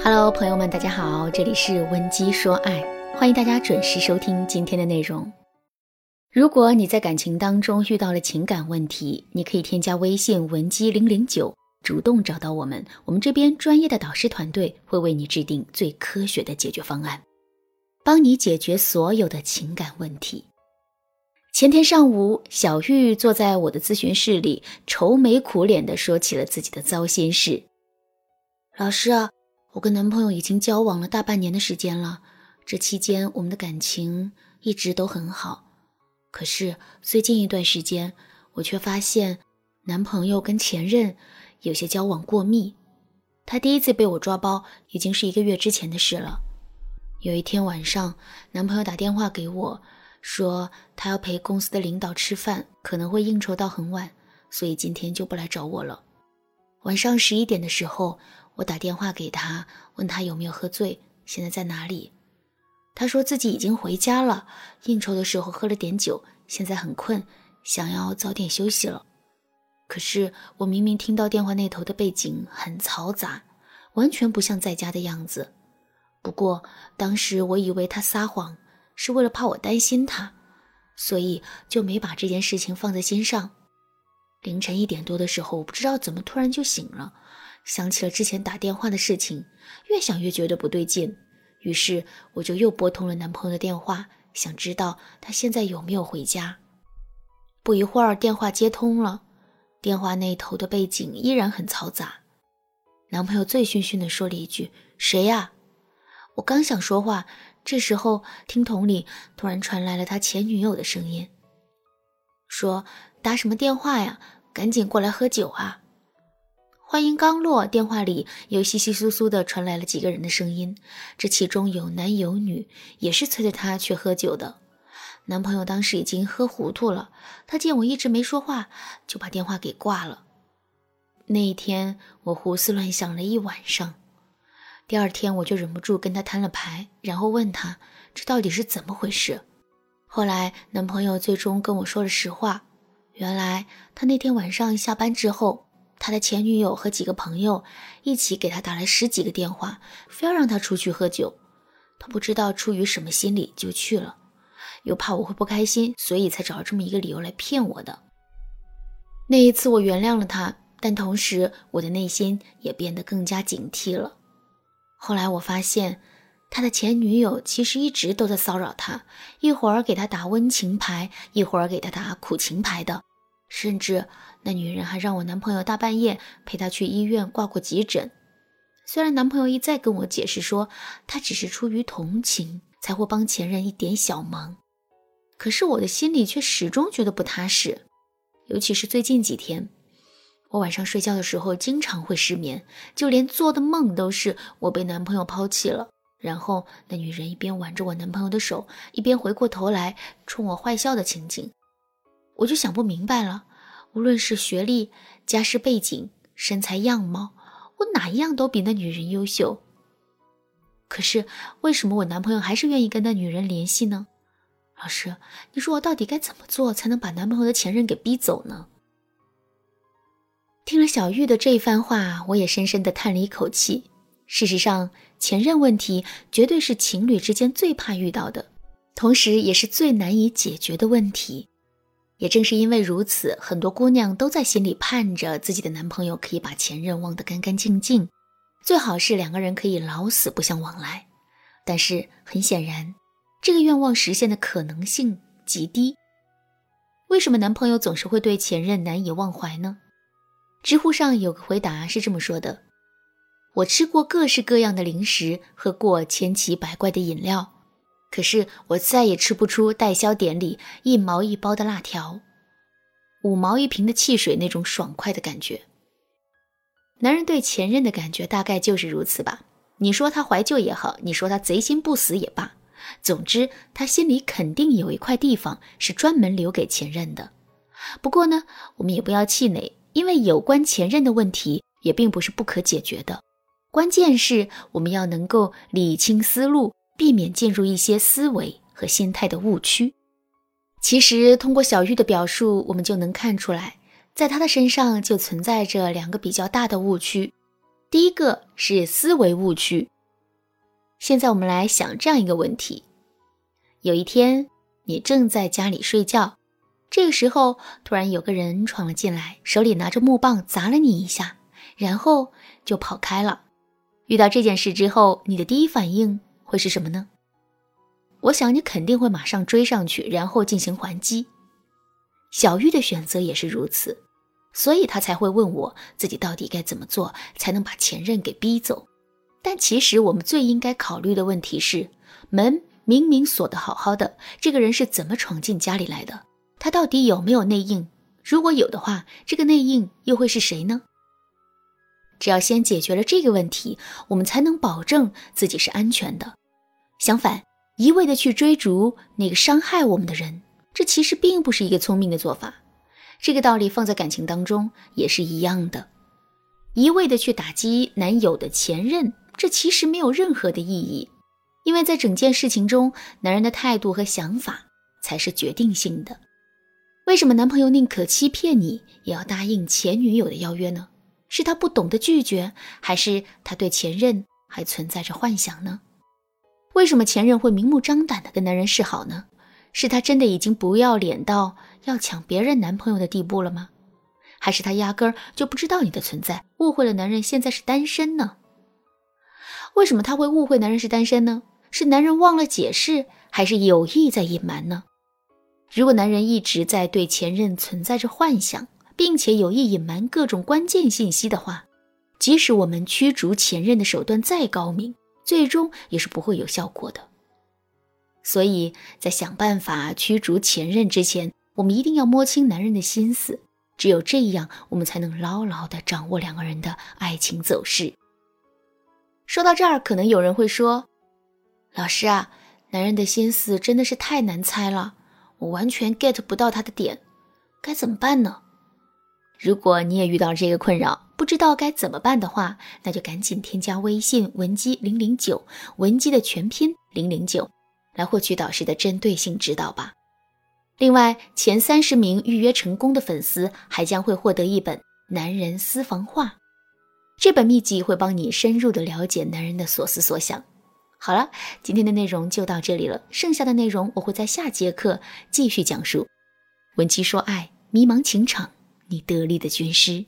Hello，朋友们，大家好，这里是温姬说爱，欢迎大家准时收听今天的内容。如果你在感情当中遇到了情感问题，你可以添加微信文姬零零九，主动找到我们，我们这边专业的导师团队会为你制定最科学的解决方案，帮你解决所有的情感问题。前天上午，小玉坐在我的咨询室里，愁眉苦脸地说起了自己的糟心事。老师，我跟男朋友已经交往了大半年的时间了，这期间我们的感情一直都很好。可是最近一段时间，我却发现男朋友跟前任有些交往过密。他第一次被我抓包，已经是一个月之前的事了。有一天晚上，男朋友打电话给我。说他要陪公司的领导吃饭，可能会应酬到很晚，所以今天就不来找我了。晚上十一点的时候，我打电话给他，问他有没有喝醉，现在在哪里。他说自己已经回家了，应酬的时候喝了点酒，现在很困，想要早点休息了。可是我明明听到电话那头的背景很嘈杂，完全不像在家的样子。不过当时我以为他撒谎。是为了怕我担心他，所以就没把这件事情放在心上。凌晨一点多的时候，我不知道怎么突然就醒了，想起了之前打电话的事情，越想越觉得不对劲，于是我就又拨通了男朋友的电话，想知道他现在有没有回家。不一会儿，电话接通了，电话那头的背景依然很嘈杂。男朋友醉醺醺地说了一句：“谁呀？”我刚想说话。这时候，听筒里突然传来了他前女友的声音，说：“打什么电话呀？赶紧过来喝酒啊！”话音刚落，电话里又稀稀疏疏的传来了几个人的声音，这其中有男有女，也是催着他去喝酒的。男朋友当时已经喝糊涂了，他见我一直没说话，就把电话给挂了。那一天，我胡思乱想了一晚上。第二天我就忍不住跟他摊了牌，然后问他这到底是怎么回事。后来男朋友最终跟我说了实话，原来他那天晚上下班之后，他的前女友和几个朋友一起给他打了十几个电话，非要让他出去喝酒。他不知道出于什么心理就去了，又怕我会不开心，所以才找了这么一个理由来骗我的。那一次我原谅了他，但同时我的内心也变得更加警惕了。后来我发现，他的前女友其实一直都在骚扰他，一会儿给他打温情牌，一会儿给他打苦情牌的，甚至那女人还让我男朋友大半夜陪她去医院挂过急诊。虽然男朋友一再跟我解释说，他只是出于同情才会帮前任一点小忙，可是我的心里却始终觉得不踏实，尤其是最近几天。我晚上睡觉的时候经常会失眠，就连做的梦都是我被男朋友抛弃了。然后那女人一边挽着我男朋友的手，一边回过头来冲我坏笑的情景，我就想不明白了。无论是学历、家世背景、身材样貌，我哪一样都比那女人优秀。可是为什么我男朋友还是愿意跟那女人联系呢？老师，你说我到底该怎么做才能把男朋友的前任给逼走呢？听了小玉的这一番话，我也深深的叹了一口气。事实上，前任问题绝对是情侣之间最怕遇到的，同时也是最难以解决的问题。也正是因为如此，很多姑娘都在心里盼着自己的男朋友可以把前任忘得干干净净，最好是两个人可以老死不相往来。但是很显然，这个愿望实现的可能性极低。为什么男朋友总是会对前任难以忘怀呢？知乎上有个回答是这么说的：“我吃过各式各样的零食，喝过千奇百怪的饮料，可是我再也吃不出代销点里一毛一包的辣条，五毛一瓶的汽水那种爽快的感觉。”男人对前任的感觉大概就是如此吧。你说他怀旧也好，你说他贼心不死也罢，总之他心里肯定有一块地方是专门留给前任的。不过呢，我们也不要气馁。因为有关前任的问题也并不是不可解决的，关键是我们要能够理清思路，避免进入一些思维和心态的误区。其实通过小玉的表述，我们就能看出来，在她的身上就存在着两个比较大的误区。第一个是思维误区。现在我们来想这样一个问题：有一天你正在家里睡觉，这个时候突然有个人闯了进来，手里拿着木棒砸了你一下，然后就跑开了。遇到这件事之后，你的第一反应会是什么呢？我想你肯定会马上追上去，然后进行还击。小玉的选择也是如此，所以他才会问我自己到底该怎么做才能把前任给逼走。但其实我们最应该考虑的问题是：门明明锁得好好的，这个人是怎么闯进家里来的？他到底有没有内应？如果有的话，这个内应又会是谁呢？只要先解决了这个问题，我们才能保证自己是安全的。相反，一味的去追逐那个伤害我们的人，这其实并不是一个聪明的做法。这个道理放在感情当中也是一样的。一味的去打击男友的前任，这其实没有任何的意义，因为在整件事情中，男人的态度和想法才是决定性的。为什么男朋友宁可欺骗你，也要答应前女友的邀约呢？是他不懂得拒绝，还是他对前任还存在着幻想呢？为什么前任会明目张胆的跟男人示好呢？是他真的已经不要脸到要抢别人男朋友的地步了吗？还是他压根儿就不知道你的存在，误会了男人现在是单身呢？为什么他会误会男人是单身呢？是男人忘了解释，还是有意在隐瞒呢？如果男人一直在对前任存在着幻想，并且有意隐瞒各种关键信息的话，即使我们驱逐前任的手段再高明，最终也是不会有效果的。所以在想办法驱逐前任之前，我们一定要摸清男人的心思，只有这样，我们才能牢牢地掌握两个人的爱情走势。说到这儿，可能有人会说：“老师啊，男人的心思真的是太难猜了，我完全 get 不到他的点，该怎么办呢？”如果你也遇到这个困扰，不知道该怎么办的话，那就赶紧添加微信文姬零零九，文姬的全拼零零九，来获取导师的针对性指导吧。另外，前三十名预约成功的粉丝还将会获得一本《男人私房话》，这本秘籍会帮你深入的了解男人的所思所想。好了，今天的内容就到这里了，剩下的内容我会在下节课继续讲述。文姬说爱，迷茫情场。你得力的军师。